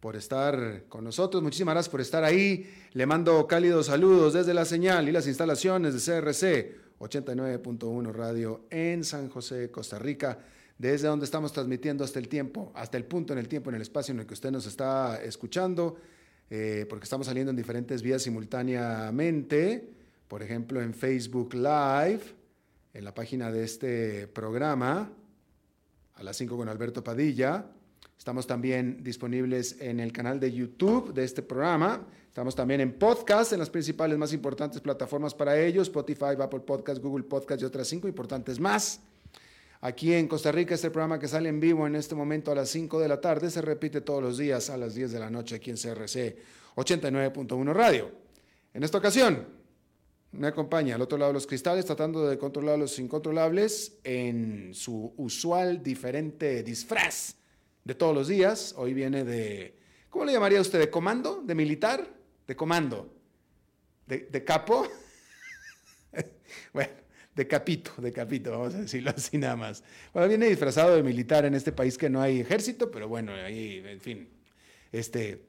por estar con nosotros. Muchísimas gracias por estar ahí. Le mando cálidos saludos desde la señal y las instalaciones de CRC 89.1 Radio en San José, Costa Rica, desde donde estamos transmitiendo hasta el tiempo, hasta el punto en el tiempo, en el espacio en el que usted nos está escuchando, eh, porque estamos saliendo en diferentes vías simultáneamente, por ejemplo en Facebook Live, en la página de este programa, a las 5 con Alberto Padilla, Estamos también disponibles en el canal de YouTube de este programa. Estamos también en podcast, en las principales más importantes plataformas para ellos, Spotify, Apple Podcast, Google Podcast y otras cinco importantes más. Aquí en Costa Rica, este programa que sale en vivo en este momento a las 5 de la tarde se repite todos los días a las 10 de la noche aquí en CRC 89.1 Radio. En esta ocasión, me acompaña al otro lado de los cristales tratando de controlar los incontrolables en su usual diferente disfraz de todos los días. Hoy viene de, ¿cómo le llamaría usted? ¿De comando? ¿De militar? ¿De comando? ¿De, capo? bueno, de capito, de capito, vamos a decirlo así nada más. Bueno, viene disfrazado de militar en este país que no hay ejército, pero bueno, ahí, en fin, este,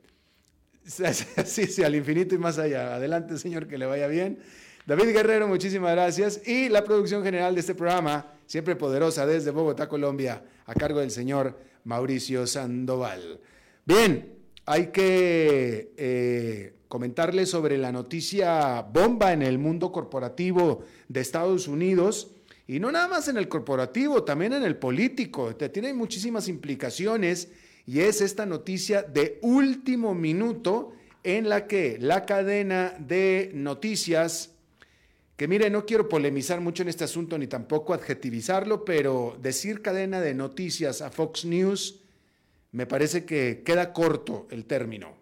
sí, sí, al infinito y más allá. Adelante, señor, que le vaya bien. David Guerrero, muchísimas gracias. Y la producción general de este programa, siempre poderosa desde Bogotá, Colombia, a cargo del señor Mauricio Sandoval. Bien, hay que eh, comentarles sobre la noticia bomba en el mundo corporativo de Estados Unidos. Y no nada más en el corporativo, también en el político. Tiene muchísimas implicaciones y es esta noticia de último minuto en la que la cadena de noticias, que mire, no quiero polemizar mucho en este asunto ni tampoco adjetivizarlo, pero decir cadena de noticias a Fox News me parece que queda corto el término.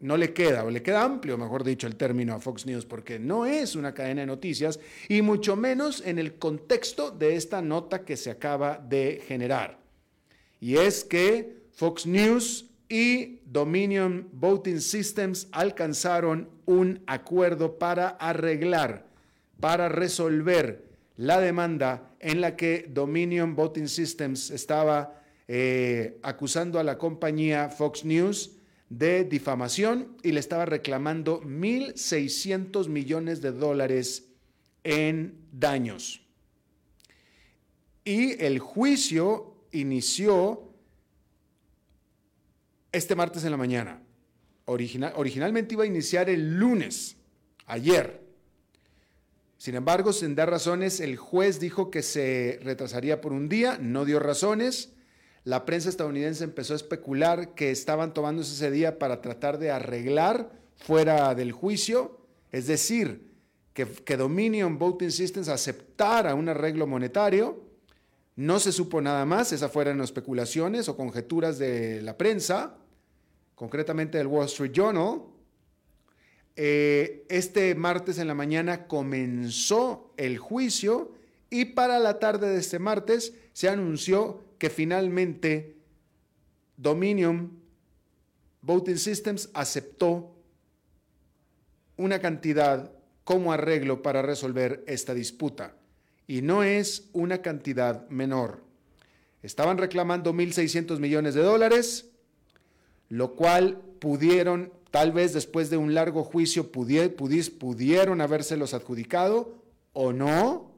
No le queda, o le queda amplio, mejor dicho, el término a Fox News, porque no es una cadena de noticias y mucho menos en el contexto de esta nota que se acaba de generar. Y es que Fox News y Dominion Voting Systems alcanzaron un acuerdo para arreglar, para resolver la demanda en la que Dominion Voting Systems estaba eh, acusando a la compañía Fox News de difamación y le estaba reclamando 1.600 millones de dólares en daños. Y el juicio inició este martes en la mañana. originalmente iba a iniciar el lunes, ayer. Sin embargo, sin dar razones, el juez dijo que se retrasaría por un día, no dio razones la prensa estadounidense empezó a especular que estaban tomándose ese día para tratar de arreglar fuera del juicio, es decir, que, que Dominion Voting Systems aceptara un arreglo monetario. No se supo nada más, esas fueron especulaciones o conjeturas de la prensa, concretamente del Wall Street Journal. Eh, este martes en la mañana comenzó el juicio y para la tarde de este martes se anunció que finalmente Dominion Voting Systems aceptó una cantidad como arreglo para resolver esta disputa. Y no es una cantidad menor. Estaban reclamando 1.600 millones de dólares, lo cual pudieron tal vez después de un largo juicio pudieron habérselos adjudicado o no,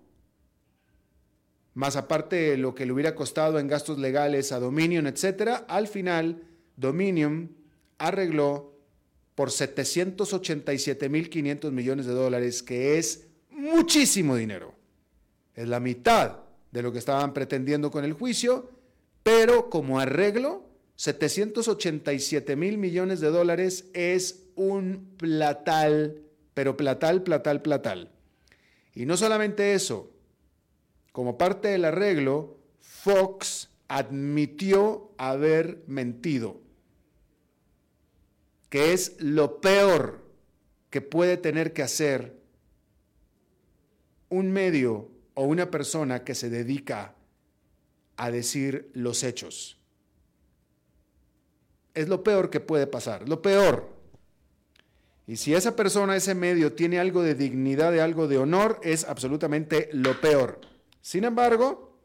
más aparte de lo que le hubiera costado en gastos legales a Dominion, etcétera, al final Dominion arregló por 787.500 millones de dólares, que es muchísimo dinero. Es la mitad de lo que estaban pretendiendo con el juicio, pero como arreglo, 787 mil millones de dólares es un platal, pero platal, platal, platal. Y no solamente eso, como parte del arreglo, Fox admitió haber mentido, que es lo peor que puede tener que hacer un medio o una persona que se dedica a decir los hechos. Es lo peor que puede pasar, lo peor. Y si esa persona, ese medio, tiene algo de dignidad, de algo de honor, es absolutamente lo peor. Sin embargo,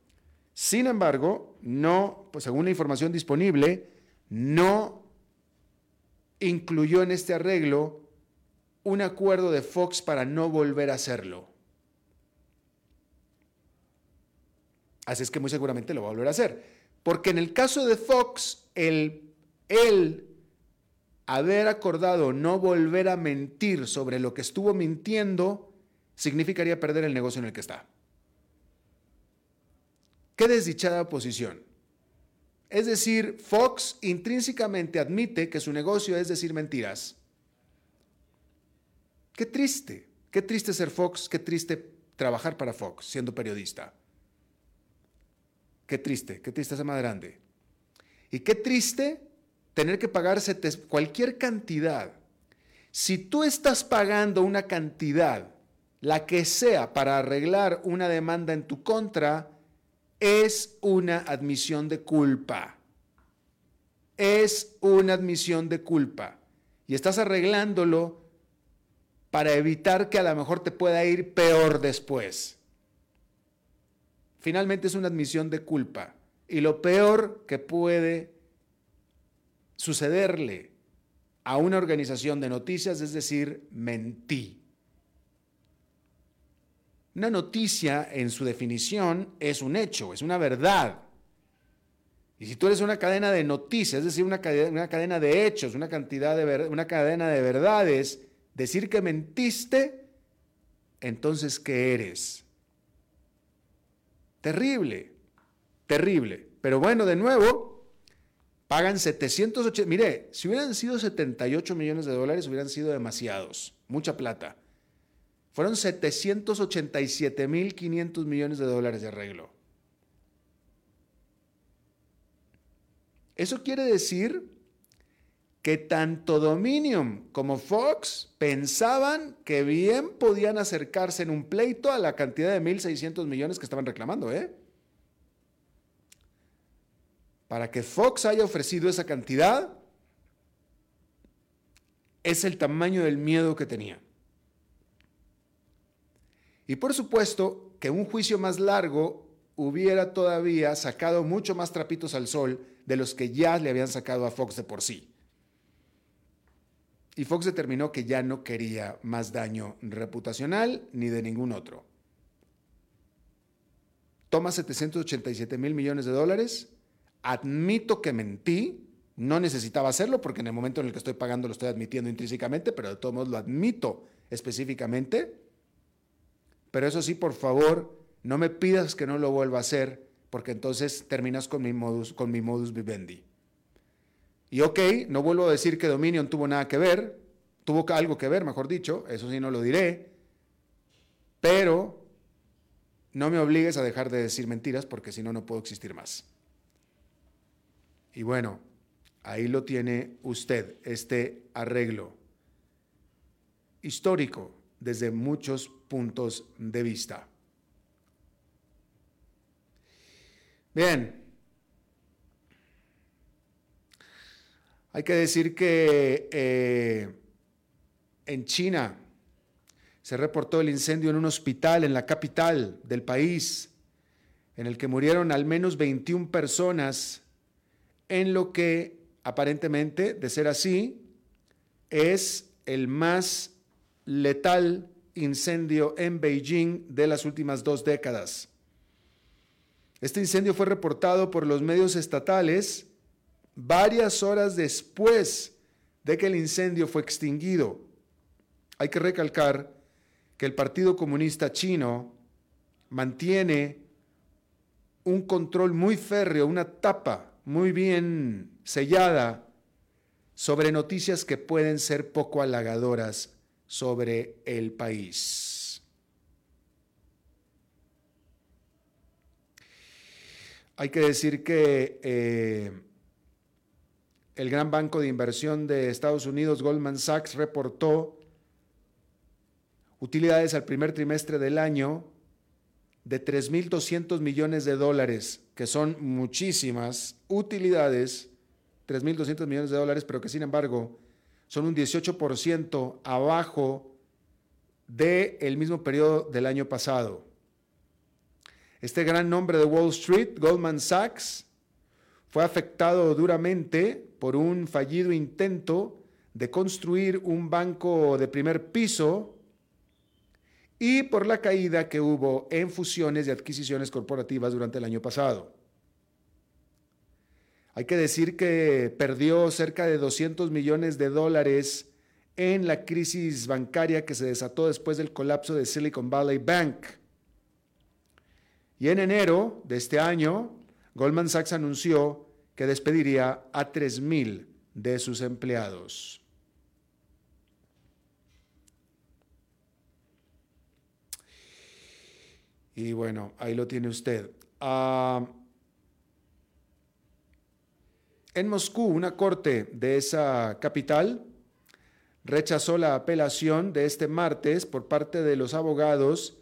sin embargo, no, pues según la información disponible, no incluyó en este arreglo un acuerdo de Fox para no volver a hacerlo. Así es que muy seguramente lo va a volver a hacer. Porque en el caso de Fox, el, él haber acordado no volver a mentir sobre lo que estuvo mintiendo, significaría perder el negocio en el que está. Qué desdichada posición. Es decir, Fox intrínsecamente admite que su negocio es decir mentiras. Qué triste, qué triste ser Fox, qué triste trabajar para Fox siendo periodista. Qué triste, qué triste más grande. Y qué triste tener que pagarse cualquier cantidad. Si tú estás pagando una cantidad, la que sea, para arreglar una demanda en tu contra, es una admisión de culpa. Es una admisión de culpa. Y estás arreglándolo para evitar que a lo mejor te pueda ir peor después finalmente es una admisión de culpa. Y lo peor que puede sucederle a una organización de noticias es decir, mentí. Una noticia en su definición es un hecho, es una verdad. Y si tú eres una cadena de noticias, es decir, una cadena, una cadena de hechos, una, cantidad de una cadena de verdades, decir que mentiste, entonces, ¿qué eres? Terrible, terrible. Pero bueno, de nuevo, pagan 780. Mire, si hubieran sido 78 millones de dólares, hubieran sido demasiados. Mucha plata. Fueron 787 mil 500 millones de dólares de arreglo. Eso quiere decir que tanto Dominion como Fox pensaban que bien podían acercarse en un pleito a la cantidad de 1.600 millones que estaban reclamando, ¿eh? Para que Fox haya ofrecido esa cantidad, es el tamaño del miedo que tenía. Y por supuesto que un juicio más largo hubiera todavía sacado mucho más trapitos al sol de los que ya le habían sacado a Fox de por sí. Y Fox determinó que ya no quería más daño reputacional ni de ningún otro. Toma 787 mil millones de dólares. Admito que mentí. No necesitaba hacerlo porque en el momento en el que estoy pagando lo estoy admitiendo intrínsecamente, pero de todos modos lo admito específicamente. Pero eso sí, por favor, no me pidas que no lo vuelva a hacer porque entonces terminas con mi modus, con mi modus vivendi. Y ok, no vuelvo a decir que Dominion tuvo nada que ver, tuvo algo que ver, mejor dicho, eso sí no lo diré, pero no me obligues a dejar de decir mentiras porque si no, no puedo existir más. Y bueno, ahí lo tiene usted, este arreglo histórico desde muchos puntos de vista. Bien, Hay que decir que eh, en China se reportó el incendio en un hospital en la capital del país, en el que murieron al menos 21 personas, en lo que aparentemente, de ser así, es el más letal incendio en Beijing de las últimas dos décadas. Este incendio fue reportado por los medios estatales varias horas después de que el incendio fue extinguido. Hay que recalcar que el Partido Comunista Chino mantiene un control muy férreo, una tapa muy bien sellada sobre noticias que pueden ser poco halagadoras sobre el país. Hay que decir que eh, el gran banco de inversión de Estados Unidos, Goldman Sachs, reportó utilidades al primer trimestre del año de 3.200 millones de dólares, que son muchísimas utilidades, 3.200 millones de dólares, pero que sin embargo son un 18% abajo del mismo periodo del año pasado. Este gran nombre de Wall Street, Goldman Sachs, fue afectado duramente por un fallido intento de construir un banco de primer piso y por la caída que hubo en fusiones y adquisiciones corporativas durante el año pasado. Hay que decir que perdió cerca de 200 millones de dólares en la crisis bancaria que se desató después del colapso de Silicon Valley Bank. Y en enero de este año, Goldman Sachs anunció que despediría a 3.000 de sus empleados. Y bueno, ahí lo tiene usted. Ah, en Moscú, una corte de esa capital rechazó la apelación de este martes por parte de los abogados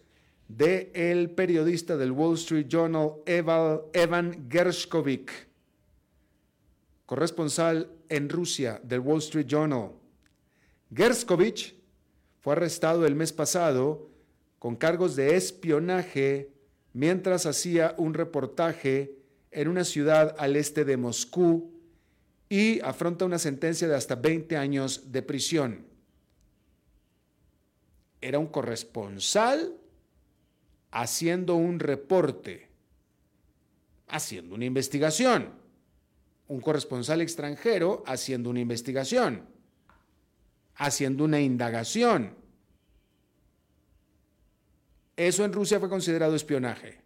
de el periodista del Wall Street Journal Evan Gershkovich, corresponsal en Rusia del Wall Street Journal. Gershkovich fue arrestado el mes pasado con cargos de espionaje mientras hacía un reportaje en una ciudad al este de Moscú y afronta una sentencia de hasta 20 años de prisión. Era un corresponsal haciendo un reporte, haciendo una investigación. Un corresponsal extranjero haciendo una investigación, haciendo una indagación eso en Rusia fue considerado espionaje.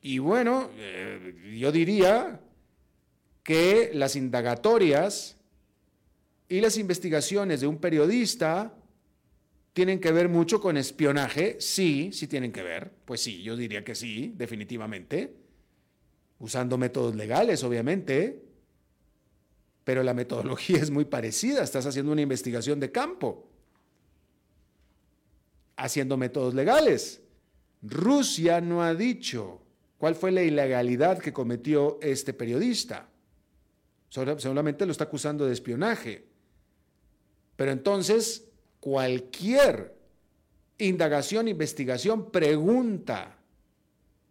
Y bueno, eh, yo diría que las indagatorias y las investigaciones de un periodista tienen que ver mucho con espionaje. Sí, sí tienen que ver. Pues sí, yo diría que sí, definitivamente. Usando métodos legales, obviamente. Pero la metodología es muy parecida. Estás haciendo una investigación de campo haciendo métodos legales. Rusia no ha dicho cuál fue la ilegalidad que cometió este periodista. Solamente lo está acusando de espionaje. Pero entonces, cualquier indagación, investigación, pregunta,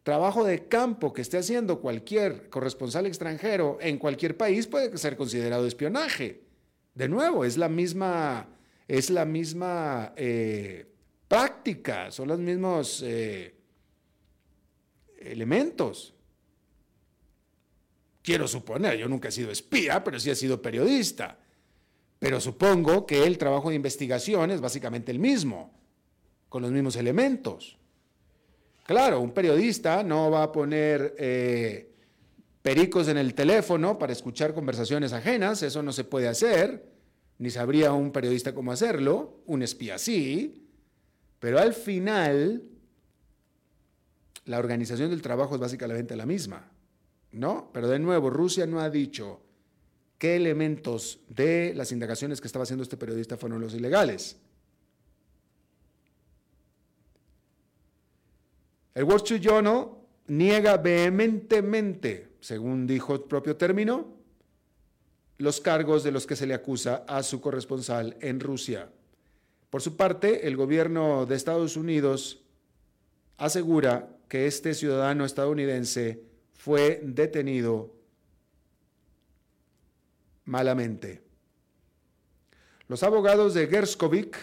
trabajo de campo que esté haciendo cualquier corresponsal extranjero en cualquier país puede ser considerado espionaje. De nuevo, es la misma, es la misma eh, práctica, son los mismos eh, elementos. Quiero suponer, yo nunca he sido espía, pero sí he sido periodista. Pero supongo que el trabajo de investigación es básicamente el mismo, con los mismos elementos. Claro, un periodista no va a poner eh, pericos en el teléfono para escuchar conversaciones ajenas, eso no se puede hacer, ni sabría un periodista cómo hacerlo, un espía sí, pero al final, la organización del trabajo es básicamente la misma, ¿no? Pero de nuevo, Rusia no ha dicho qué elementos de las indagaciones que estaba haciendo este periodista fueron los ilegales. El Wall Street Journal niega vehementemente, según dijo el propio término, los cargos de los que se le acusa a su corresponsal en Rusia. Por su parte, el gobierno de Estados Unidos asegura que este ciudadano estadounidense fue detenido malamente. Los abogados de Gerskovic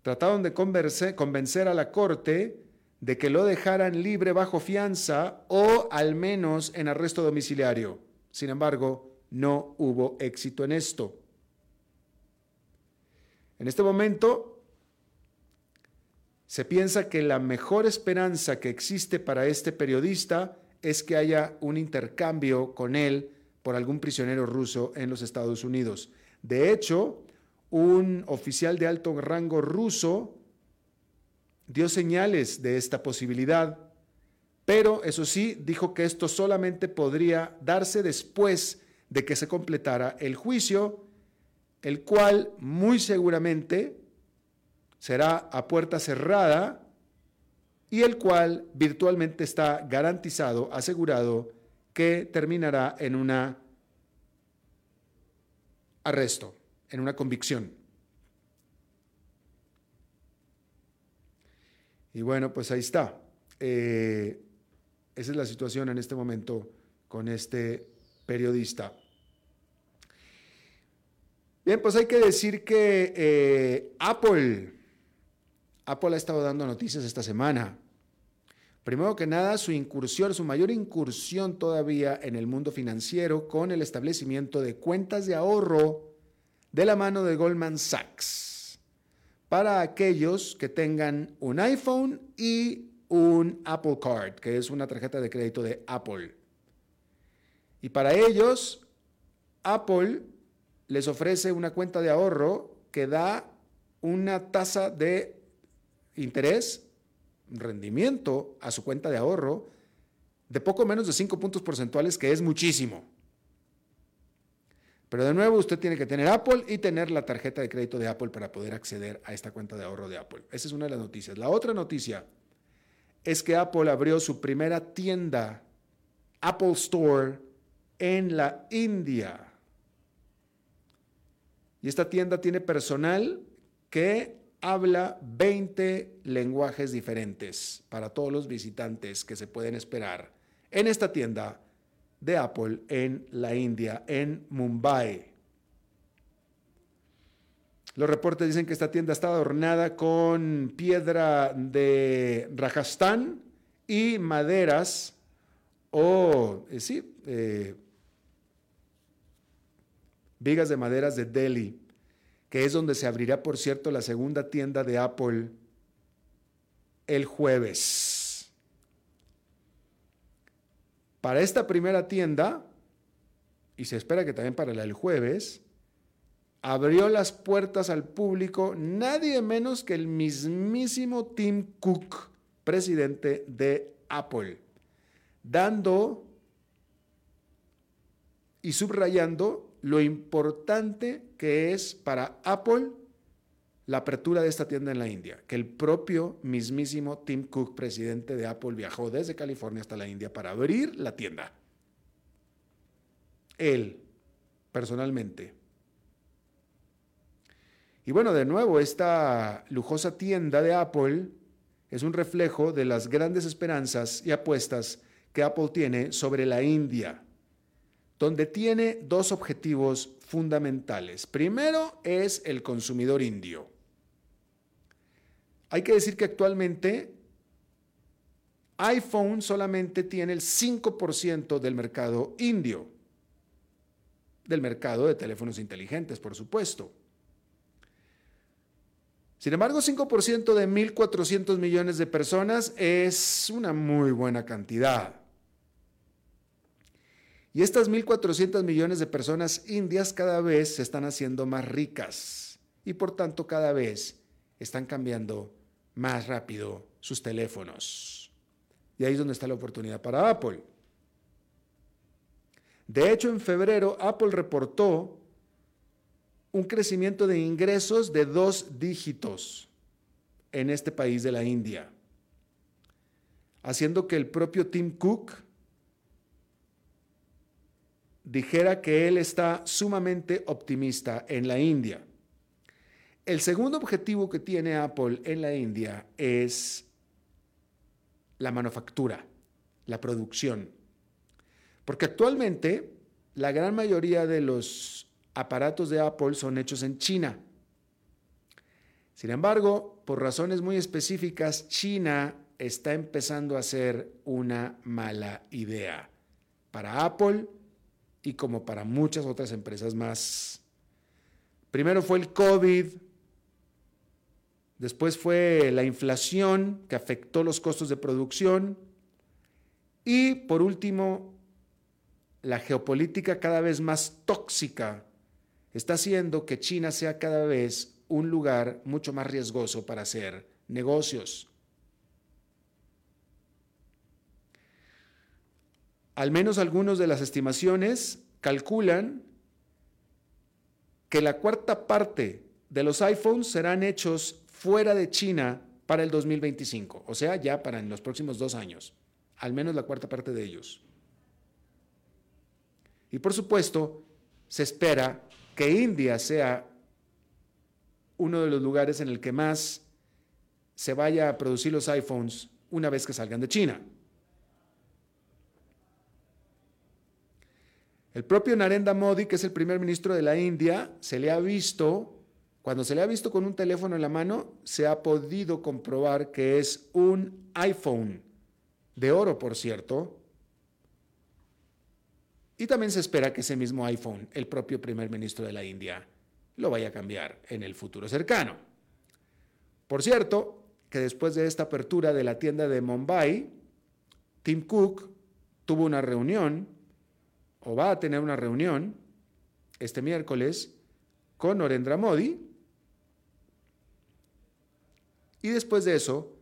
trataron de convencer a la corte de que lo dejaran libre bajo fianza o al menos en arresto domiciliario. Sin embargo, no hubo éxito en esto. En este momento, se piensa que la mejor esperanza que existe para este periodista es que haya un intercambio con él por algún prisionero ruso en los Estados Unidos. De hecho, un oficial de alto rango ruso dio señales de esta posibilidad, pero eso sí, dijo que esto solamente podría darse después de que se completara el juicio, el cual muy seguramente será a puerta cerrada y el cual virtualmente está garantizado, asegurado, que terminará en un arresto en una convicción. Y bueno, pues ahí está. Eh, esa es la situación en este momento con este periodista. Bien, pues hay que decir que eh, Apple, Apple ha estado dando noticias esta semana. Primero que nada, su incursión, su mayor incursión todavía en el mundo financiero con el establecimiento de cuentas de ahorro de la mano de Goldman Sachs para aquellos que tengan un iPhone y un Apple Card, que es una tarjeta de crédito de Apple. Y para ellos, Apple les ofrece una cuenta de ahorro que da una tasa de interés, rendimiento a su cuenta de ahorro de poco menos de 5 puntos porcentuales, que es muchísimo. Pero de nuevo, usted tiene que tener Apple y tener la tarjeta de crédito de Apple para poder acceder a esta cuenta de ahorro de Apple. Esa es una de las noticias. La otra noticia es que Apple abrió su primera tienda, Apple Store, en la India. Y esta tienda tiene personal que habla 20 lenguajes diferentes para todos los visitantes que se pueden esperar en esta tienda de Apple en la India, en Mumbai. Los reportes dicen que esta tienda está adornada con piedra de Rajasthan y maderas o, eh, sí, eh, vigas de maderas de Delhi, que es donde se abrirá, por cierto, la segunda tienda de Apple el jueves. Para esta primera tienda, y se espera que también para la del jueves, abrió las puertas al público nadie menos que el mismísimo Tim Cook, presidente de Apple, dando y subrayando lo importante que es para Apple la apertura de esta tienda en la India, que el propio mismísimo Tim Cook, presidente de Apple, viajó desde California hasta la India para abrir la tienda. Él, personalmente. Y bueno, de nuevo, esta lujosa tienda de Apple es un reflejo de las grandes esperanzas y apuestas que Apple tiene sobre la India, donde tiene dos objetivos fundamentales. Primero es el consumidor indio. Hay que decir que actualmente iPhone solamente tiene el 5% del mercado indio, del mercado de teléfonos inteligentes, por supuesto. Sin embargo, 5% de 1.400 millones de personas es una muy buena cantidad. Y estas 1.400 millones de personas indias cada vez se están haciendo más ricas y por tanto cada vez están cambiando más rápido sus teléfonos. Y ahí es donde está la oportunidad para Apple. De hecho, en febrero Apple reportó un crecimiento de ingresos de dos dígitos en este país de la India, haciendo que el propio Tim Cook dijera que él está sumamente optimista en la India. El segundo objetivo que tiene Apple en la India es la manufactura, la producción. Porque actualmente la gran mayoría de los aparatos de Apple son hechos en China, Sin embargo, por razones muy específicas, China está empezando a ser una mala idea para Apple y como para muchas otras empresas más. Primero fue el COVID, después fue la inflación que afectó los costos de producción y por último, la geopolítica cada vez más tóxica está haciendo que China sea cada vez un lugar mucho más riesgoso para hacer negocios. Al menos algunos de las estimaciones calculan que la cuarta parte de los iPhones serán hechos fuera de China para el 2025, o sea, ya para en los próximos dos años, al menos la cuarta parte de ellos. Y por supuesto, se espera que India sea uno de los lugares en el que más se vaya a producir los iPhones una vez que salgan de China. El propio Narendra Modi, que es el primer ministro de la India, se le ha visto, cuando se le ha visto con un teléfono en la mano, se ha podido comprobar que es un iPhone, de oro por cierto, y también se espera que ese mismo iPhone, el propio primer ministro de la India, lo vaya a cambiar en el futuro cercano. Por cierto, que después de esta apertura de la tienda de Mumbai, Tim Cook tuvo una reunión o va a tener una reunión este miércoles con Norendra Modi y después de eso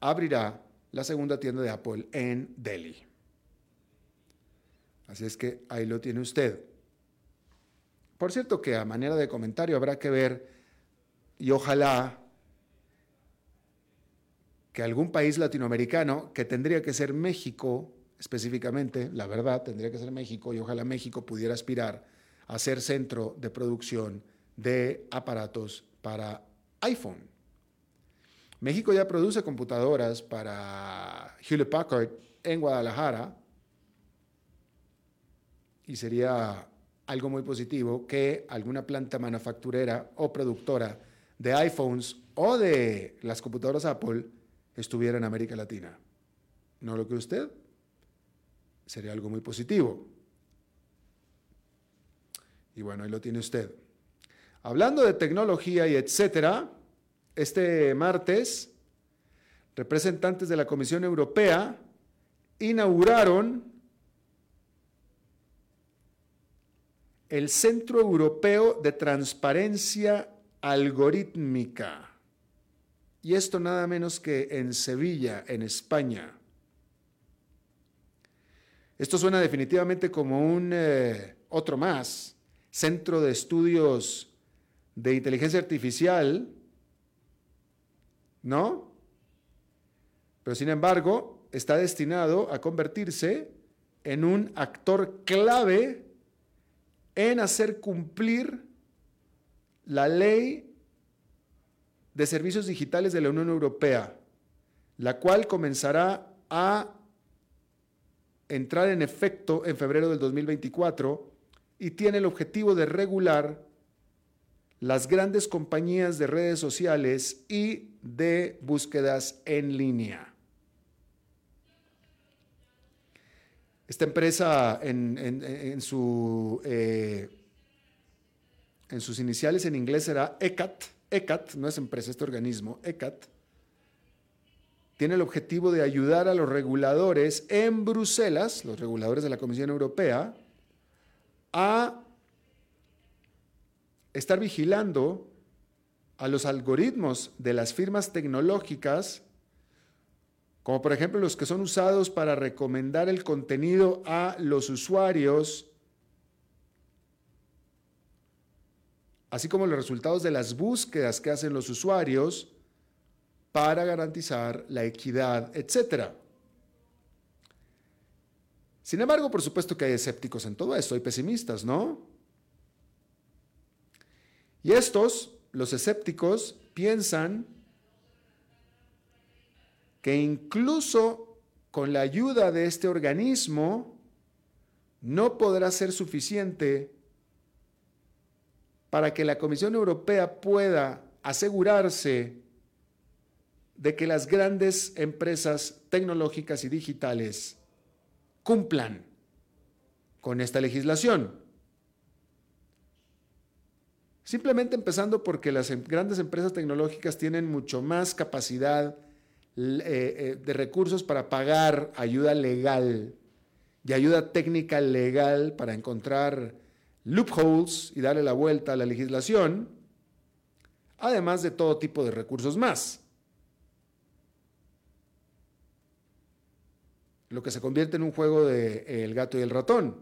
abrirá la segunda tienda de Apple en Delhi. Así es que ahí lo tiene usted. Por cierto que a manera de comentario habrá que ver y ojalá que algún país latinoamericano, que tendría que ser México, específicamente, la verdad, tendría que ser México y ojalá México pudiera aspirar a ser centro de producción de aparatos para iPhone. México ya produce computadoras para Hewlett Packard en Guadalajara y sería algo muy positivo que alguna planta manufacturera o productora de iPhones o de las computadoras Apple estuviera en América Latina. ¿No lo cree usted? Sería algo muy positivo. Y bueno, ahí lo tiene usted. Hablando de tecnología y etcétera, este martes, representantes de la Comisión Europea inauguraron el Centro Europeo de Transparencia Algorítmica. Y esto nada menos que en Sevilla, en España. Esto suena definitivamente como un eh, otro más, centro de estudios de inteligencia artificial, ¿no? Pero sin embargo, está destinado a convertirse en un actor clave en hacer cumplir la ley de servicios digitales de la Unión Europea, la cual comenzará a entrar en efecto en febrero del 2024 y tiene el objetivo de regular las grandes compañías de redes sociales y de búsquedas en línea. Esta empresa en, su, eh, en sus iniciales en inglés será ECAT. ECAT no es empresa, este organismo, ECAT tiene el objetivo de ayudar a los reguladores en Bruselas, los reguladores de la Comisión Europea, a estar vigilando a los algoritmos de las firmas tecnológicas, como por ejemplo los que son usados para recomendar el contenido a los usuarios, así como los resultados de las búsquedas que hacen los usuarios, para garantizar la equidad, etc. Sin embargo, por supuesto que hay escépticos en todo esto, hay pesimistas, ¿no? Y estos, los escépticos, piensan que incluso con la ayuda de este organismo no podrá ser suficiente para que la Comisión Europea pueda asegurarse de que las grandes empresas tecnológicas y digitales cumplan con esta legislación. Simplemente empezando porque las em, grandes empresas tecnológicas tienen mucho más capacidad eh, eh, de recursos para pagar ayuda legal y ayuda técnica legal para encontrar loopholes y darle la vuelta a la legislación, además de todo tipo de recursos más. Lo que se convierte en un juego de el gato y el ratón.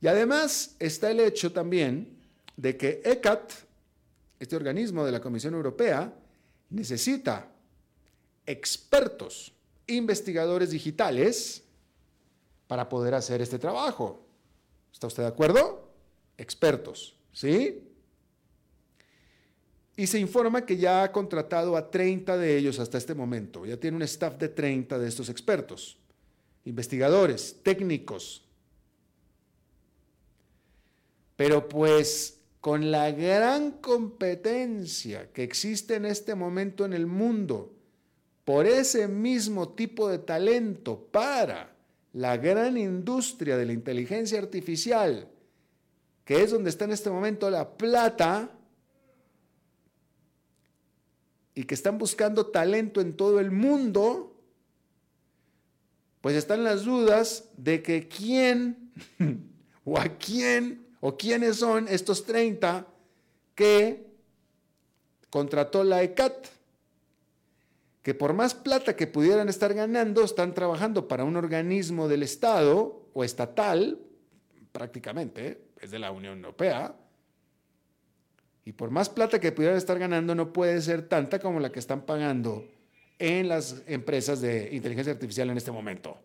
Y además está el hecho también de que ECAT, este organismo de la Comisión Europea, necesita expertos, investigadores digitales, para poder hacer este trabajo. ¿Está usted de acuerdo? Expertos, ¿sí? Y se informa que ya ha contratado a 30 de ellos hasta este momento. Ya tiene un staff de 30 de estos expertos, investigadores, técnicos, pero pues con la gran competencia que existe en este momento en el mundo por ese mismo tipo de talento para la gran industria de la inteligencia artificial, que es donde está en este momento la plata, y que están buscando talento en todo el mundo, pues están las dudas de que quién o a quién ¿O quiénes son estos 30 que contrató la ECAT? Que por más plata que pudieran estar ganando, están trabajando para un organismo del Estado o estatal, prácticamente, es de la Unión Europea, y por más plata que pudieran estar ganando, no puede ser tanta como la que están pagando en las empresas de inteligencia artificial en este momento.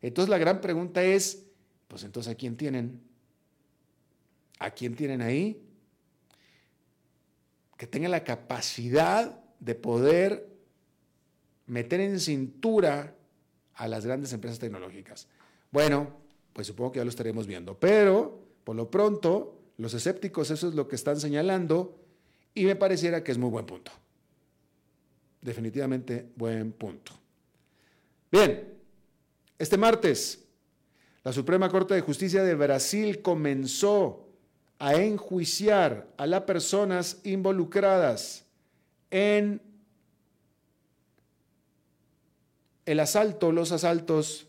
Entonces la gran pregunta es, pues entonces ¿a quién tienen? ¿A quién tienen ahí? Que tenga la capacidad de poder meter en cintura a las grandes empresas tecnológicas. Bueno, pues supongo que ya lo estaremos viendo, pero por lo pronto los escépticos eso es lo que están señalando y me pareciera que es muy buen punto. Definitivamente buen punto. Bien, este martes la Suprema Corte de Justicia de Brasil comenzó a enjuiciar a las personas involucradas en el asalto, los asaltos,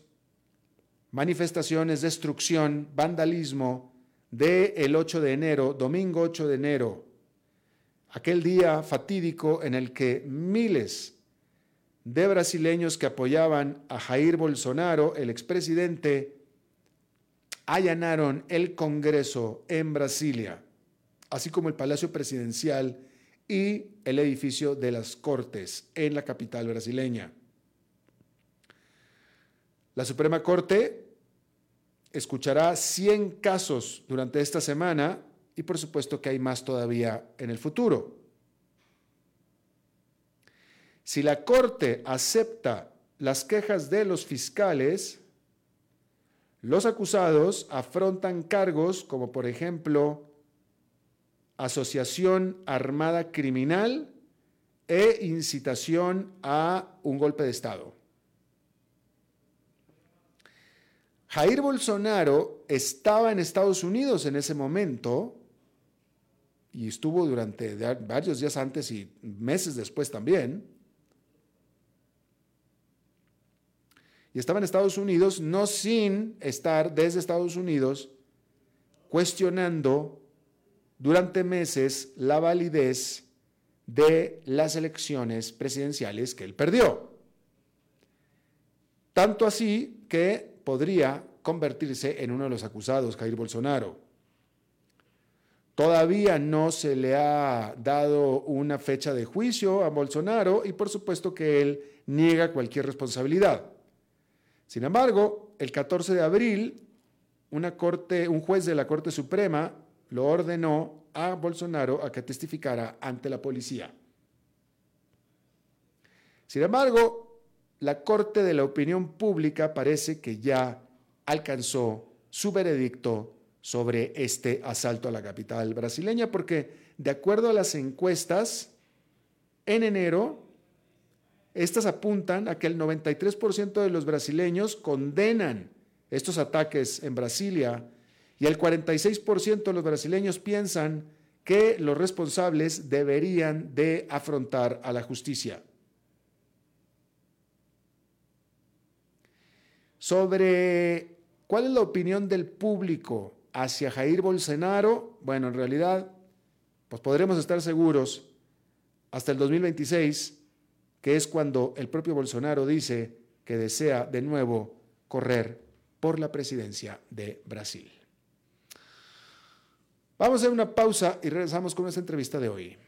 manifestaciones, destrucción, vandalismo del el 8 de enero, domingo 8 de enero, aquel día fatídico en el que miles de brasileños que apoyaban a Jair Bolsonaro, el expresidente, allanaron el Congreso en Brasilia, así como el Palacio Presidencial y el edificio de las Cortes en la capital brasileña. La Suprema Corte escuchará 100 casos durante esta semana y por supuesto que hay más todavía en el futuro. Si la Corte acepta las quejas de los fiscales, los acusados afrontan cargos como por ejemplo asociación armada criminal e incitación a un golpe de Estado. Jair Bolsonaro estaba en Estados Unidos en ese momento y estuvo durante varios días antes y meses después también. y estaba en Estados Unidos, no sin estar desde Estados Unidos cuestionando durante meses la validez de las elecciones presidenciales que él perdió. Tanto así que podría convertirse en uno de los acusados, Jair Bolsonaro. Todavía no se le ha dado una fecha de juicio a Bolsonaro y por supuesto que él niega cualquier responsabilidad. Sin embargo, el 14 de abril, un juez de la Corte Suprema lo ordenó a Bolsonaro a que testificara ante la policía. Sin embargo, la Corte de la Opinión Pública parece que ya alcanzó su veredicto sobre este asalto a la capital brasileña, porque de acuerdo a las encuestas, en enero, estas apuntan a que el 93% de los brasileños condenan estos ataques en Brasilia y el 46% de los brasileños piensan que los responsables deberían de afrontar a la justicia. Sobre cuál es la opinión del público hacia Jair Bolsonaro, bueno, en realidad, pues podremos estar seguros hasta el 2026, que es cuando el propio Bolsonaro dice que desea de nuevo correr por la presidencia de Brasil. Vamos a hacer una pausa y regresamos con esta entrevista de hoy.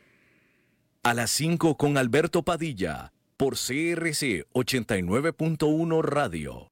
A las 5 con Alberto Padilla, por CRC 89.1 Radio.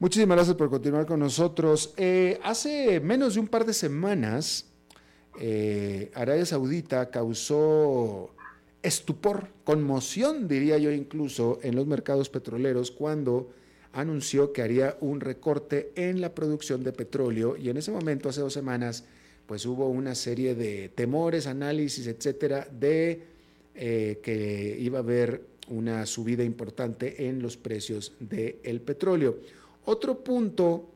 Muchísimas gracias por continuar con nosotros. Eh, hace menos de un par de semanas, eh, Arabia Saudita causó estupor, conmoción, diría yo incluso, en los mercados petroleros cuando anunció que haría un recorte en la producción de petróleo y en ese momento, hace dos semanas, pues hubo una serie de temores, análisis, etcétera, de eh, que iba a haber una subida importante en los precios del petróleo. Otro punto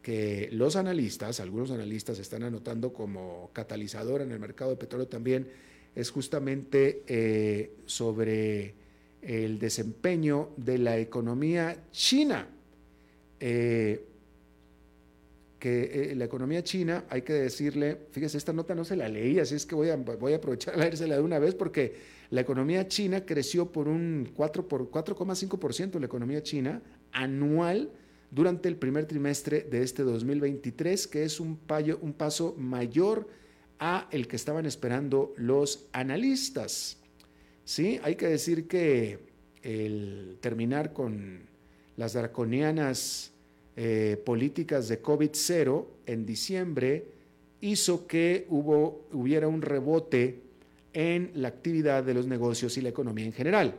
que los analistas, algunos analistas están anotando como catalizador en el mercado de petróleo también, es justamente eh, sobre el desempeño de la economía china. Eh, que eh, la economía china, hay que decirle, fíjese, esta nota no se la leí, así es que voy a, voy a aprovechar a leérsela de una vez porque la economía china creció por un 4, por 4,5% la economía china anual durante el primer trimestre de este 2023, que es un, un paso mayor a el que estaban esperando los analistas. ¿Sí? Hay que decir que el terminar con las draconianas eh, políticas de COVID-0 en diciembre hizo que hubo, hubiera un rebote en la actividad de los negocios y la economía en general.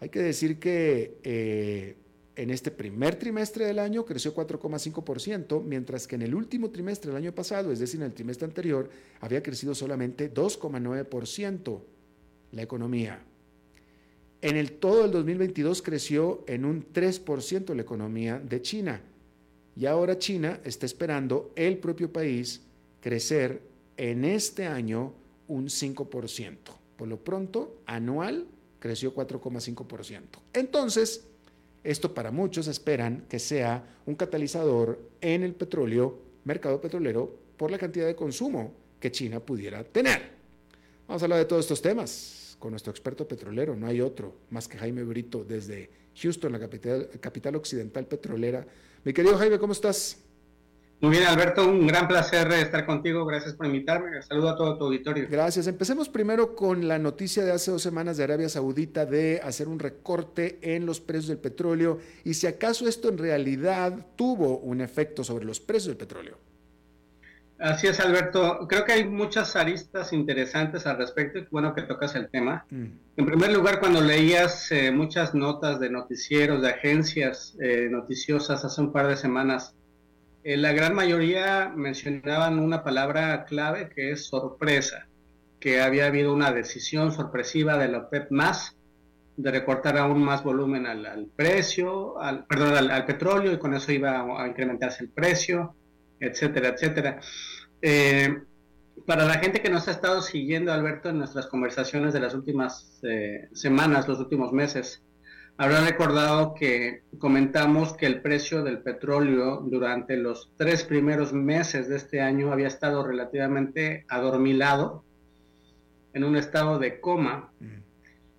Hay que decir que eh, en este primer trimestre del año creció 4,5%, mientras que en el último trimestre del año pasado, es decir, en el trimestre anterior, había crecido solamente 2,9% la economía. En el todo el 2022 creció en un 3% la economía de China. Y ahora China está esperando el propio país crecer en este año un 5%. Por lo pronto, anual creció 4,5%. Entonces, esto para muchos esperan que sea un catalizador en el petróleo, mercado petrolero, por la cantidad de consumo que China pudiera tener. Vamos a hablar de todos estos temas con nuestro experto petrolero, no hay otro más que Jaime Brito desde Houston, la capital, occidental petrolera. Mi querido Jaime, ¿cómo estás? Muy bien, Alberto, un gran placer estar contigo. Gracias por invitarme. Saludo a todo tu auditorio. Gracias. Empecemos primero con la noticia de hace dos semanas de Arabia Saudita de hacer un recorte en los precios del petróleo y si acaso esto en realidad tuvo un efecto sobre los precios del petróleo. Así es, Alberto. Creo que hay muchas aristas interesantes al respecto y bueno que tocas el tema. Mm. En primer lugar, cuando leías eh, muchas notas de noticieros, de agencias eh, noticiosas hace un par de semanas, eh, la gran mayoría mencionaban una palabra clave que es sorpresa, que había habido una decisión sorpresiva de la OPEP más de recortar aún más volumen al, precio, al, perdón, al, petróleo y con eso iba a, incrementarse el precio, etcétera, etcétera. Eh, para la gente que nos ha estado siguiendo, Alberto, en nuestras conversaciones de las últimas eh, semanas, los últimos meses, habrá recordado que comentamos que el precio del petróleo durante los tres primeros meses de este año había estado relativamente adormilado, en un estado de coma,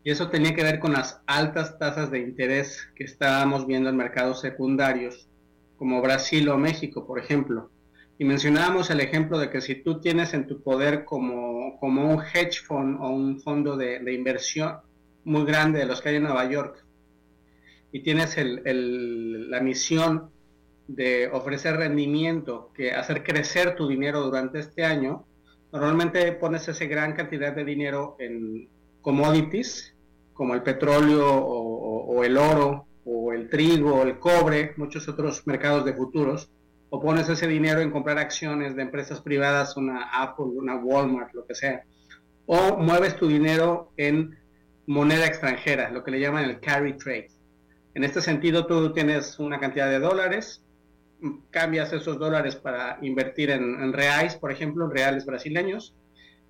y eso tenía que ver con las altas tasas de interés que estábamos viendo en mercados secundarios, como Brasil o México, por ejemplo. Y mencionábamos el ejemplo de que si tú tienes en tu poder como, como un hedge fund o un fondo de, de inversión muy grande de los que hay en Nueva York, y tienes el, la misión de ofrecer rendimiento, que hacer crecer tu dinero durante este año, normalmente pones esa gran cantidad de dinero en commodities, como el petróleo o, o, o el oro o el trigo o el cobre, muchos otros mercados de futuros, o pones ese dinero en comprar acciones de empresas privadas, una Apple, una Walmart, lo que sea, o mueves tu dinero en moneda extranjera, lo que le llaman el carry trade. En este sentido, tú tienes una cantidad de dólares, cambias esos dólares para invertir en, en por ejemplo, en reales brasileños,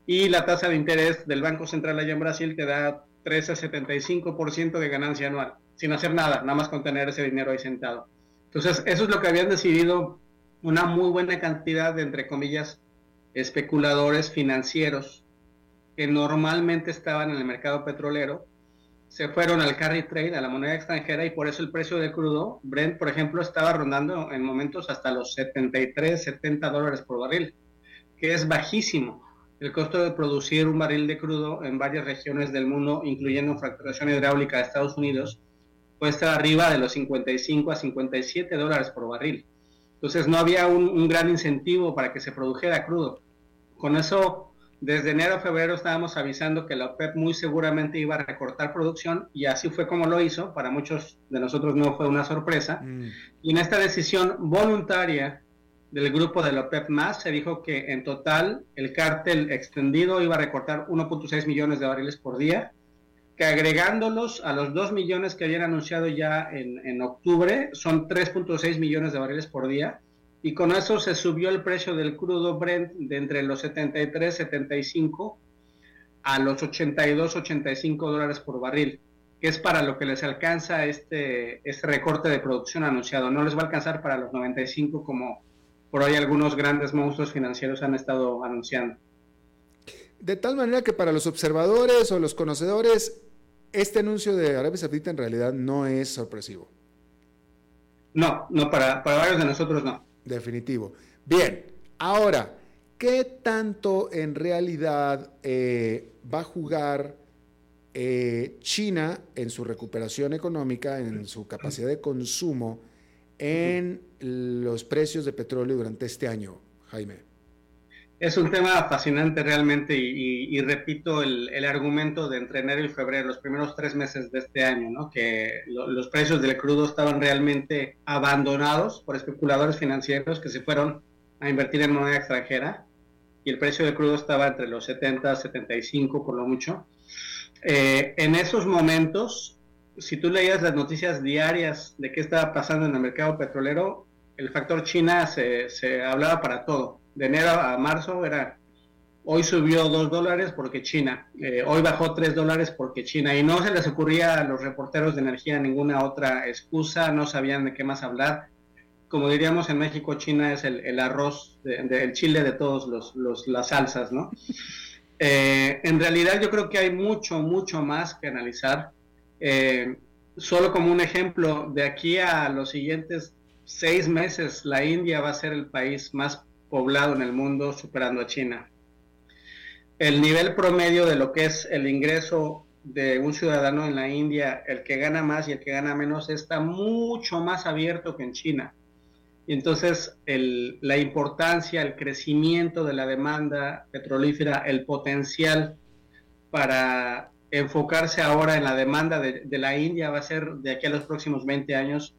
y la tasa de interés del Banco Central allá en Brasil te da 13,75% de ganancia anual, sin hacer nada, nada más con tener ese dinero ahí sentado. Entonces, eso es lo que habían decidido una muy buena cantidad de, entre comillas, especuladores financieros que normalmente estaban en el mercado petrolero, se fueron al carry trade, a la moneda extranjera, y por eso el precio de crudo, Brent, por ejemplo, estaba rondando en momentos hasta los 73, 70 dólares por barril, que es bajísimo. El costo de producir un barril de crudo en varias regiones del mundo, incluyendo fracturación hidráulica de Estados Unidos, puede estar arriba de los 55 a 57 dólares por barril. Entonces no había un, un, gran incentivo para que se produjera crudo. Con eso, desde enero a febrero estábamos avisando que la OPEP muy seguramente iba a recortar producción y así fue como lo hizo. Para muchos de nosotros no fue una sorpresa. Mm. Y en esta decisión voluntaria del grupo de la OPEP más se dijo que en total el cártel extendido iba a recortar 1.6 millones de barriles por día que agregándolos a los 2 millones que habían anunciado ya en, en octubre, son 3.6 millones de barriles por día. Y con eso se subió el precio del crudo Brent de entre los 73, 75 a los 82, 85 dólares por barril, que es para lo que les alcanza este, este recorte de producción anunciado. No les va a alcanzar para los 95 como por hoy algunos grandes monstruos financieros han estado anunciando. De tal manera que para los observadores o los conocedores, este anuncio de Arabia Saudita en realidad no es sorpresivo. No, no, para, para varios de nosotros no. Definitivo. Bien, ahora, ¿qué tanto en realidad eh, va a jugar eh, China en su recuperación económica, en su capacidad de consumo, en los precios de petróleo durante este año, Jaime? Es un tema fascinante realmente y, y, y repito el, el, argumento de entre enero y febrero, los primeros tres meses de este año, ¿no? que lo, los precios del crudo estaban realmente abandonados por especuladores financieros que se fueron a invertir en moneda extranjera y el precio del crudo estaba entre los 70, 75 por lo mucho. Eh, en esos momentos, si tú leías las noticias diarias de qué estaba pasando en el mercado petrolero, el factor China se, se hablaba para todo de enero a marzo era, hoy subió 2 dólares porque China, eh, hoy bajó 3 dólares porque China, y no se les ocurría a los reporteros de energía ninguna otra excusa, no sabían de qué más hablar. Como diríamos en México, China es el, el arroz, de, el chile de todos los, los, las salsas, ¿no? Eh, en realidad yo creo que hay mucho, mucho más que analizar. Eh, solo como un ejemplo, de aquí a los siguientes seis meses, la India va a ser el país más poblado en el mundo, superando a China. El nivel promedio de lo que es el ingreso de un ciudadano en la India, el que gana más y el que gana menos, está mucho más abierto que en China. Y entonces la importancia, el crecimiento de la demanda petrolífera, el potencial para enfocarse ahora en la demanda de, de, la India va a ser de aquí a los próximos 20 años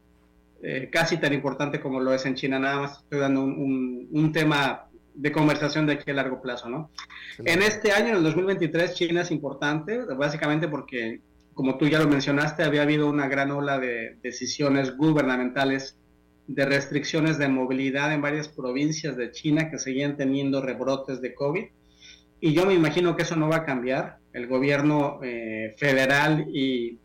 eh, casi tan importante como lo es en China. Nada más estoy dando un, un, un tema de conversación de aquí a largo plazo, ¿no? Sí, en este año, en el 2023, China es importante, básicamente porque, como tú ya lo mencionaste, había habido una gran ola de decisiones gubernamentales de restricciones de movilidad en varias provincias de China que seguían teniendo rebrotes de COVID y yo me imagino que eso no va a cambiar. El gobierno eh, federal y,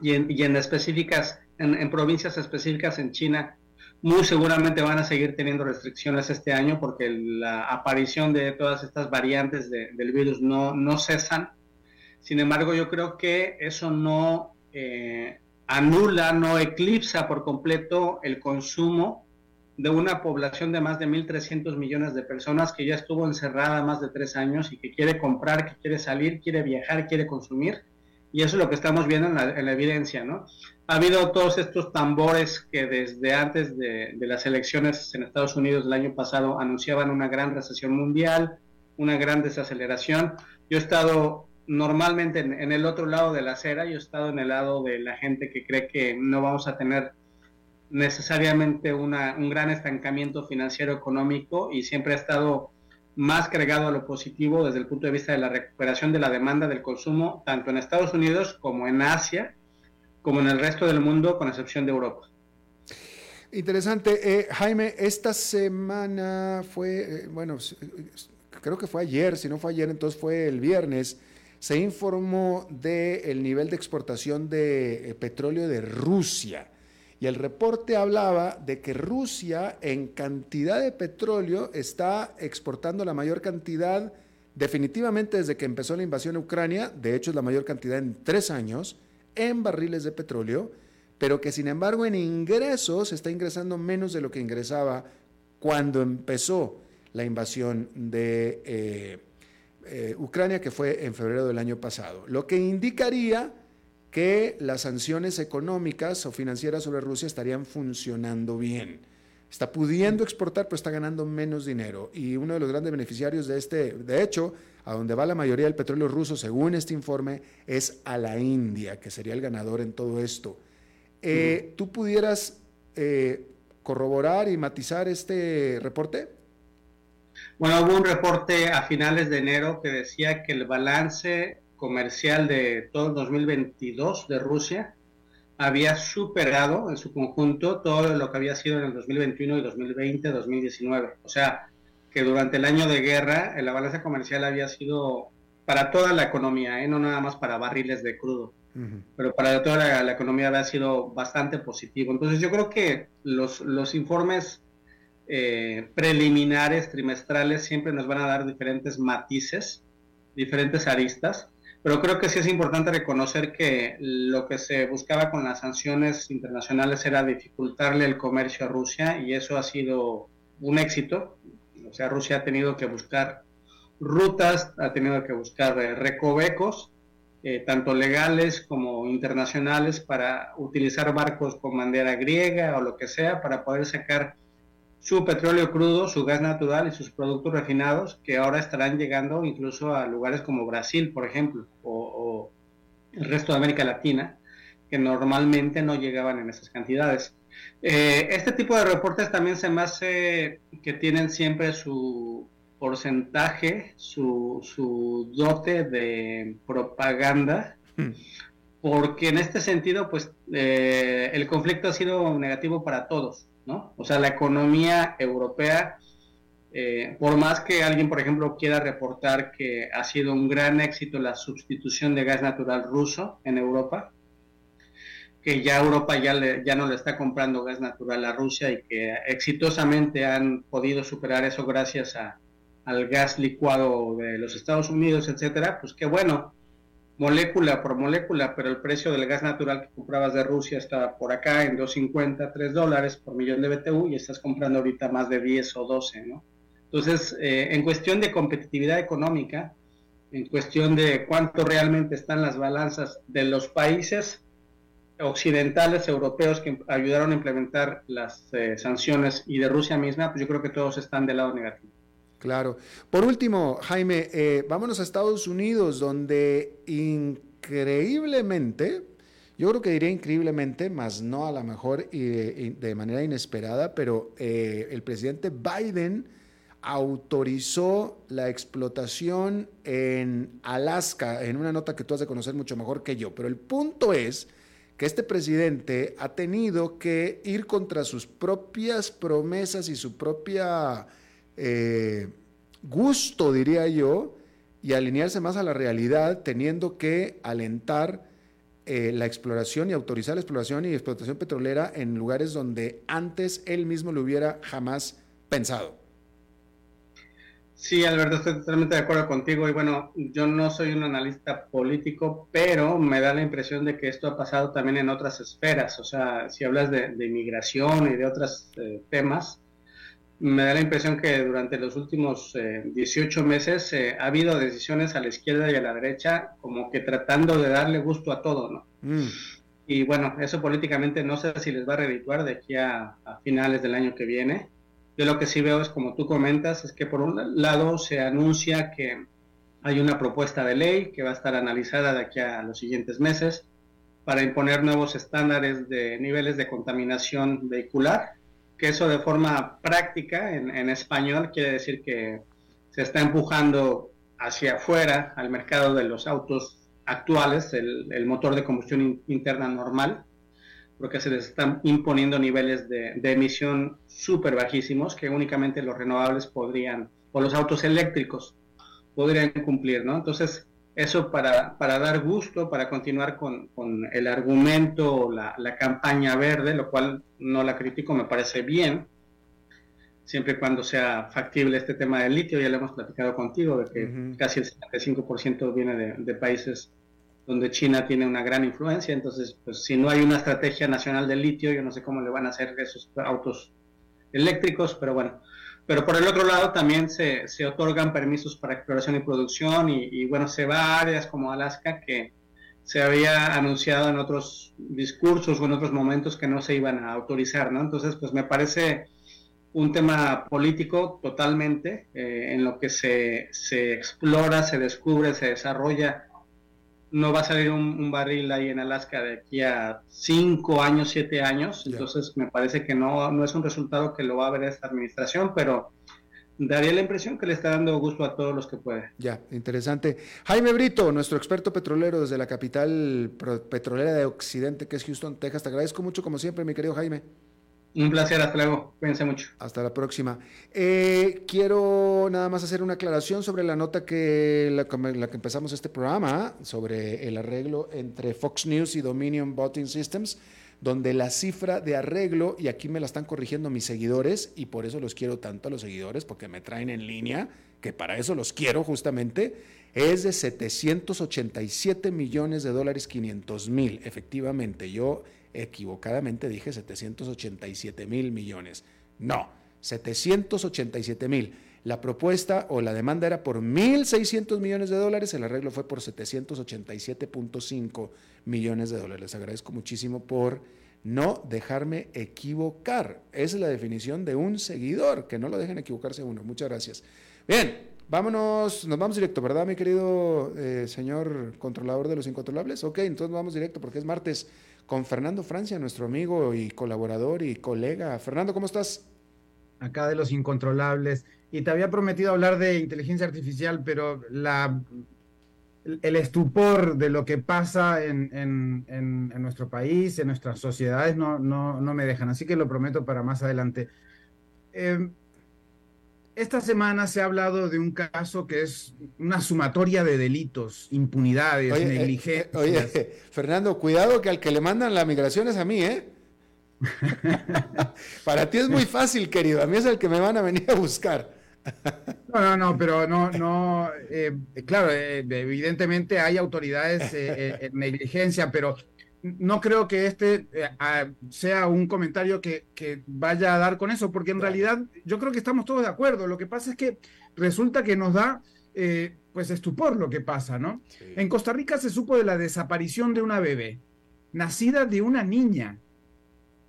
y, en, específicas, en, provincias específicas en China, muy seguramente van a seguir teniendo restricciones este año porque la aparición de todas estas variantes del virus no, no cesan. Sin embargo, yo creo que eso no eh, anula, no eclipsa por completo el consumo de una población de más de 1.300 millones de personas que ya estuvo encerrada más de tres años y que quiere comprar, que quiere salir, quiere viajar, quiere consumir. Y eso es lo que estamos viendo en la, evidencia, ¿no? Ha habido todos estos tambores que desde antes de, las elecciones en Estados Unidos el año pasado anunciaban una gran recesión mundial, una gran desaceleración. Yo he estado normalmente en, el otro lado de la acera, yo he estado en el lado de la gente que cree que no vamos a tener necesariamente una, un gran estancamiento financiero económico y siempre ha estado más cargado a lo positivo desde el punto de vista de la recuperación de la demanda del consumo, tanto en Estados Unidos como en Asia, como en el resto del mundo, con excepción de Europa. Interesante. Eh, Jaime, esta semana fue, eh, bueno, creo que fue ayer, si no fue ayer, entonces fue el viernes, se informó del nivel de exportación de eh, petróleo de Rusia. Y el reporte hablaba de que Rusia en cantidad de petróleo está exportando la mayor cantidad definitivamente desde que empezó la invasión a Ucrania, de hecho es la mayor cantidad en tres años, en barriles de petróleo, pero que sin embargo en ingresos está ingresando menos de lo que ingresaba cuando empezó la invasión de eh, eh, Ucrania, que fue en febrero del año pasado. Lo que indicaría que las sanciones económicas o financieras sobre Rusia estarían funcionando bien. Está pudiendo exportar, pero está ganando menos dinero. Y uno de los grandes beneficiarios de este, de hecho, a donde va la mayoría del petróleo ruso, según este informe, es a la India, que sería el ganador en todo esto. Eh, ¿Tú pudieras eh, corroborar y matizar este reporte? Bueno, hubo un reporte a finales de enero que decía que el balance comercial de todo el 2022 de Rusia había superado en su conjunto todo lo que había sido en el 2021 y 2020, 2019. O sea, que durante el año de guerra la balanza comercial había sido para toda la economía, ¿eh? no nada más para barriles de crudo, pero para toda la, economía había sido bastante positivo. Entonces yo creo que los, los informes eh, preliminares, trimestrales, siempre nos van a dar diferentes matices, diferentes aristas pero creo que sí es importante reconocer que lo que se buscaba con las sanciones internacionales era dificultarle el comercio a Rusia y eso ha sido un éxito. O sea, Rusia ha tenido que buscar rutas, ha tenido que buscar eh, recovecos, eh, tanto legales como internacionales, para utilizar barcos con bandera griega o lo que sea, para poder sacar su petróleo crudo, su gas natural y sus productos refinados que ahora estarán llegando incluso a lugares como Brasil, por ejemplo, o, el resto de América Latina, que normalmente no llegaban en esas cantidades. Eh, este tipo de reportes también se me hace que tienen siempre su porcentaje, su, su dote de propaganda, hmm. porque en este sentido, pues eh, el conflicto ha sido negativo para todos o sea, la economía europea, eh, por más que alguien, por ejemplo, quiera reportar que ha sido un gran éxito la sustitución de gas natural ruso en Europa, que ya Europa ya, ya no le está comprando gas natural a Rusia y que exitosamente han podido superar eso gracias al gas licuado de los Estados Unidos, etcétera, pues qué bueno, molécula por molécula, pero el precio del gas natural que comprabas de Rusia estaba por acá en 2.50, 3 dólares por millón de BTU y estás comprando ahorita más de 10 o 12, ¿no? Entonces, eh, en cuestión de competitividad económica, en cuestión de cuánto realmente están las balanzas de los países occidentales europeos que ayudaron a implementar las eh, sanciones y de Rusia misma, pues yo creo que todos están del lado negativo. Claro. Por último, Jaime, eh, vámonos a Estados Unidos, donde increíblemente, yo creo que diría increíblemente, más no a lo mejor y de, manera inesperada, pero eh, el presidente Biden autorizó la explotación en Alaska, en una nota que tú has de conocer mucho mejor que yo. Pero el punto es que este presidente ha tenido que ir contra sus propias promesas y su propia eh, gusto, diría yo, y alinearse más a la realidad, teniendo que alentar eh, la exploración y autorizar la exploración y explotación petrolera en lugares donde antes él mismo lo hubiera jamás pensado. Sí, Alberto, estoy totalmente de acuerdo contigo. Y bueno, yo no soy un analista político, pero me da la impresión de que esto ha pasado también en otras esferas. O sea, si hablas de, inmigración y de otros eh, temas, me da la impresión que durante los últimos 18 eh, meses eh, ha habido decisiones a la izquierda y a la derecha como que tratando de darle gusto a todo, ¿no? Mm. Y bueno, eso políticamente no sé si les va a redituar de aquí a, a, finales del año que viene. Yo lo que sí veo es, como tú comentas, es que por un lado se anuncia que hay una propuesta de ley que va a estar analizada de aquí a los siguientes meses para imponer nuevos estándares de niveles de contaminación vehicular que eso de forma práctica en, español quiere decir que se está empujando hacia afuera al mercado de los autos actuales, el, motor de combustión interna normal, porque se les están imponiendo niveles de, de emisión súper bajísimos que únicamente los renovables podrían, o los autos eléctricos podrían cumplir, ¿no? Entonces, eso para, para dar gusto, para continuar con, con el argumento, la, la, campaña verde, lo cual no la critico, me parece bien, siempre y cuando sea factible este tema del litio, ya lo hemos platicado contigo, de que casi el 75% viene de, de, países donde China tiene una gran influencia, entonces, pues si no hay una estrategia nacional del litio, yo no sé cómo le van a hacer esos autos eléctricos, pero bueno, pero por el otro lado también se, se otorgan permisos para exploración y producción y, bueno, se va a áreas como Alaska que se había anunciado en otros discursos o en otros momentos que no se iban a autorizar, ¿no? Entonces, pues me parece un tema político totalmente, eh, en lo que se, se explora, se descubre, se desarrolla no va a salir un, barril ahí en Alaska de aquí a cinco años, siete años. Entonces me parece que no, no es un resultado que lo va a ver esta administración, pero daría la impresión que le está dando gusto a todos los que puede. Ya, interesante. Jaime Brito, nuestro experto petrolero desde la capital petrolera de Occidente, que es Houston, Texas. Te agradezco mucho, como siempre, mi querido Jaime. Un placer, hasta luego. Cuídense mucho. Hasta la próxima. Eh, quiero nada más hacer una aclaración sobre la nota que la, que empezamos este programa, sobre el arreglo entre Fox News y Dominion Voting Systems, donde la cifra de arreglo, y aquí me la están corrigiendo mis seguidores, y por eso los quiero tanto a los seguidores, porque me traen en línea, que para eso los quiero justamente, es de 787 millones de dólares 500 mil, efectivamente. Yo equivocadamente dije 787 mil millones. No, 787 mil. La propuesta o la demanda era por 1.600 millones de dólares, el arreglo fue por 787.5 millones de dólares. Les agradezco muchísimo por no dejarme equivocar. Esa es la definición de un seguidor, que no lo dejen equivocarse uno. Muchas gracias. Bien, vámonos, nos vamos directo, ¿verdad, mi querido eh, señor controlador de los incontrolables? Ok, entonces vamos directo porque es martes con Fernando Francia, nuestro amigo y colaborador y colega. Fernando, ¿cómo estás? Acá de los incontrolables. Y te había prometido hablar de inteligencia artificial, pero la, el estupor de lo que pasa en, en, nuestro país, en nuestras sociedades, no, no, no, me dejan. Así que lo prometo para más adelante. Eh, esta semana se ha hablado de un caso que es una sumatoria de delitos, impunidades, eh, negligencias. oye, Fernando, cuidado que al que le mandan la migración es a mí, ¿eh? Para ti es muy fácil, querido. A mí es el que me van a venir a buscar. no, no, no, pero no, no. Eh, claro, eh, evidentemente hay autoridades en negligencia, pero no creo que este eh, sea un comentario que, vaya a dar con eso, porque en realidad yo creo que estamos todos de acuerdo. Lo que pasa es que resulta que nos da eh, pues estupor lo que pasa, ¿no? En Costa Rica se supo de la desaparición de una bebé, nacida de una niña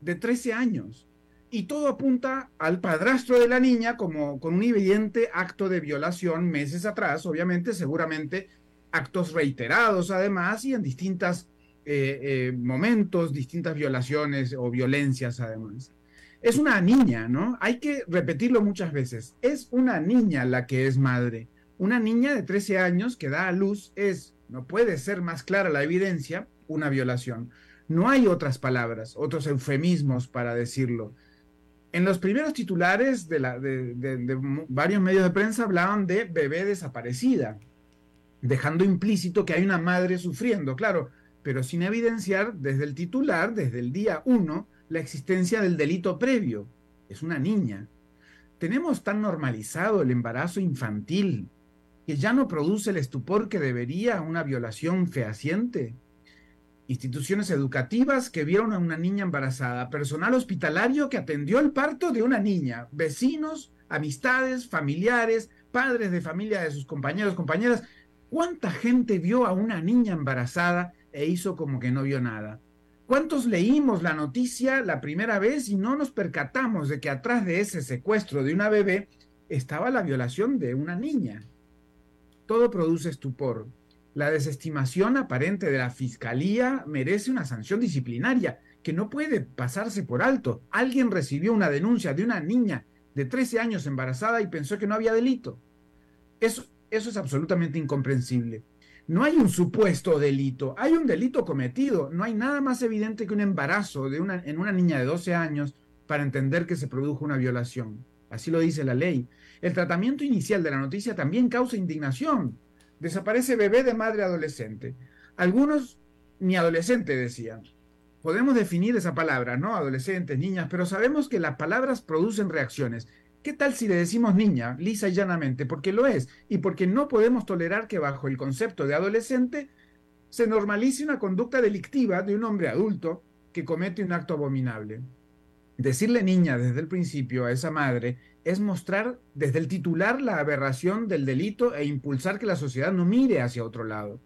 de 13 años. Y todo apunta al padrastro de la niña como con un evidente acto de violación meses atrás, obviamente, seguramente actos reiterados además y en distintas eh, eh, momentos, distintas violaciones o violencias además. Es una niña, ¿no? Hay que repetirlo muchas veces. Es una niña la que es madre. Una niña de 13 años que da a luz es, no puede ser más clara la evidencia, una violación. No hay otras palabras, otros eufemismos para decirlo. En los primeros titulares de, varios medios de prensa hablaban de bebé desaparecida. dejando implícito que hay una madre sufriendo, claro, pero sin evidenciar desde el titular, desde el día uno, la existencia del delito previo. Es una niña. Tenemos tan normalizado el embarazo infantil que ya no produce el estupor que debería una violación fehaciente. Instituciones educativas que vieron a una niña embarazada, personal hospitalario que atendió el parto de una niña, vecinos, amistades, familiares, padres de familia de sus compañeros, compañeras. ¿Cuánta gente vio a una niña embarazada e hizo como que no vio nada? ¿Cuántos leímos la noticia la primera vez y no nos percatamos de que atrás de ese secuestro de una bebé estaba la violación de una niña? Todo produce estupor. La desestimación aparente de la fiscalía merece una sanción disciplinaria que no puede pasarse por alto. Alguien recibió una denuncia de una niña de 13 años embarazada y pensó que no había delito. Eso, eso es absolutamente incomprensible. No hay un supuesto delito, hay un delito cometido. No hay nada más evidente que un embarazo de una, en una niña de 12 años para entender que se produjo una violación. Así lo dice la ley. El tratamiento inicial de la noticia también causa indignación. Desaparece bebé de madre adolescente. Algunos ni adolescente decían. Podemos definir esa palabra, ¿no? Adolescentes, niñas, pero sabemos que las palabras producen reacciones ¿Qué tal si le decimos niña, lisa y llanamente? Porque lo es, y porque no podemos tolerar que bajo el concepto de adolescente se normalice una conducta delictiva de un hombre adulto que comete un acto abominable. Decirle niña desde el principio a esa madre es mostrar desde el titular la aberración del delito e impulsar que la sociedad no mire hacia otro lado.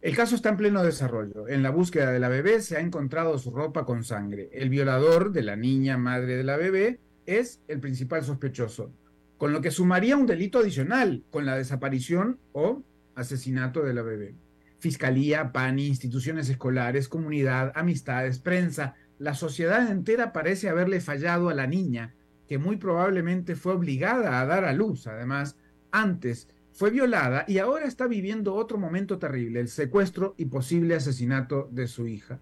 El caso está en pleno desarrollo. En la búsqueda de la bebé se ha encontrado su ropa con sangre. El violador de la niña madre de la bebé es el principal sospechoso, con lo que sumaría un delito adicional con la desaparición o asesinato de la bebé. Fiscalía, PANI, instituciones escolares, comunidad, amistades, prensa, la sociedad entera parece haberle fallado a la niña, que muy probablemente fue obligada a dar a luz, además, antes fue violada y ahora está viviendo otro momento terrible, el secuestro y posible asesinato de su hija.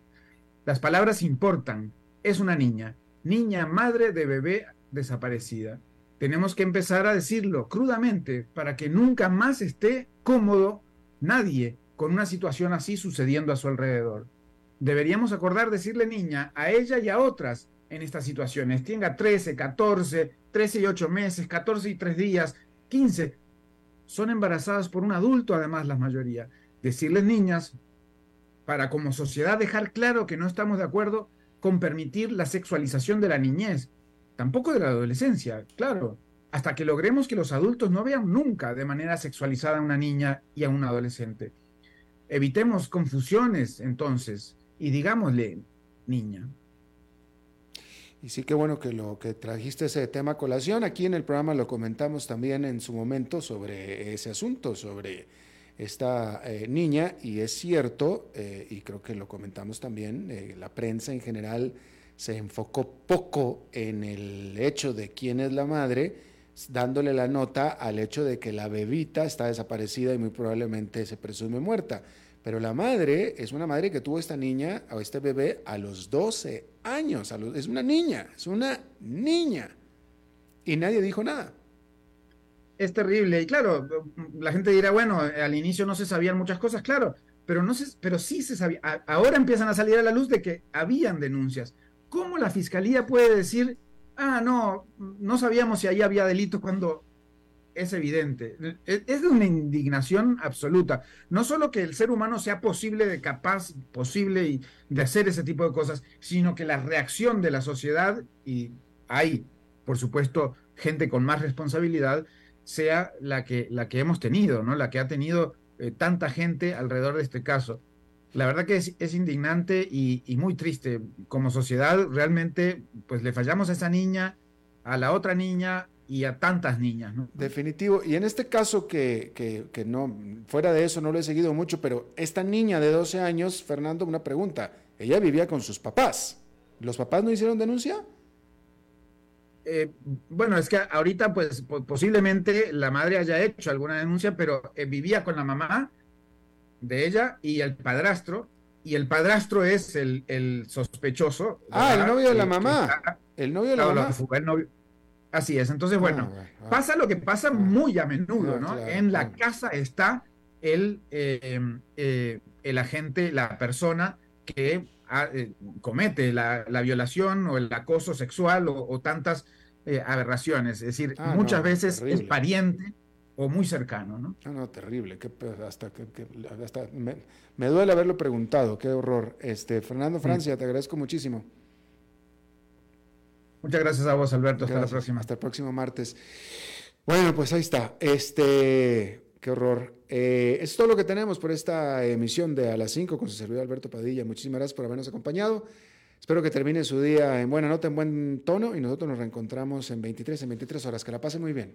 Las palabras importan. Es una niña, niña madre de bebé desaparecida. Tenemos que empezar a decirlo crudamente para que nunca más esté cómodo nadie con una situación así sucediendo a su alrededor. Deberíamos acordar decirle niña a ella y a otras en estas situaciones. Tenga 13, 14, 13 y 8 meses, 14 y 3 días, 15. Son embarazadas por un adulto, además, la mayoría. Decirles niñas para como sociedad dejar claro que no estamos de acuerdo con permitir la sexualización de la niñez tampoco de la adolescencia, claro, hasta que logremos que los adultos no vean nunca de manera sexualizada a una niña y a un adolescente. Evitemos confusiones entonces y digámosle niña. Y sí, qué bueno que lo que trajiste ese tema a colación. Aquí en el programa lo comentamos también en su momento sobre ese asunto, sobre esta eh, niña, y es cierto, eh, y creo que lo comentamos también, eh, la prensa en general se enfocó poco en el hecho de quién es la madre, dándole la nota al hecho de que la bebita está desaparecida y muy probablemente se presume muerta. Pero la madre es una madre que tuvo esta niña o este bebé a los 12 años. es una niña, es una niña. Y nadie dijo nada. Es terrible. Y claro, la gente dirá, bueno, al inicio no se sabían muchas cosas, claro, pero, no se, pero sí se sabía. Ahora empiezan a salir a la luz de que habían denuncias. ¿Cómo la fiscalía puede decir, ah, no, no sabíamos si ahí había delito cuando es evidente? Es de una indignación absoluta. No solo que el ser humano sea posible de capaz, posible de hacer ese tipo de cosas, sino que la reacción de la sociedad, y hay, por supuesto, gente con más responsabilidad, sea la que, la que hemos tenido, ¿no? La que ha tenido eh, tanta gente alrededor de este caso la verdad que es, indignante y, muy triste. Como sociedad, realmente, pues le fallamos a esa niña, a la otra niña y a tantas niñas. Definitivo. Y en este caso que, que, no, fuera de eso no lo he seguido mucho, pero esta niña de 12 años, Fernando, una pregunta. Ella vivía con sus papás. ¿Los papás no hicieron denuncia? Eh, bueno, es que ahorita pues posiblemente la madre haya hecho alguna denuncia, pero eh, vivía con la mamá de ella y el padrastro, y el padrastro es el, sospechoso. Ah, el novio de la mamá. el novio de la mamá. Así es. Entonces, bueno, ah, pasa lo que pasa muy a menudo, ¿no? en la casa está el, el agente, la persona que comete la, violación o el acoso sexual o, tantas aberraciones. Es decir, ah, muchas veces es pariente o muy cercano, ¿no? No, no, terrible. hasta, que, hasta me, duele haberlo preguntado. Qué horror. Este, Fernando Francia, te agradezco muchísimo. Muchas gracias a vos, Alberto. Hasta la próxima. Hasta el próximo martes. Bueno, pues ahí está. Este, qué horror. Eh, es todo lo que tenemos por esta emisión de A las 5 con su servidor Alberto Padilla. Muchísimas gracias por habernos acompañado. Espero que termine su día en buena nota, en buen tono y nosotros nos reencontramos en 23, en 23 horas. Que la pasen muy bien.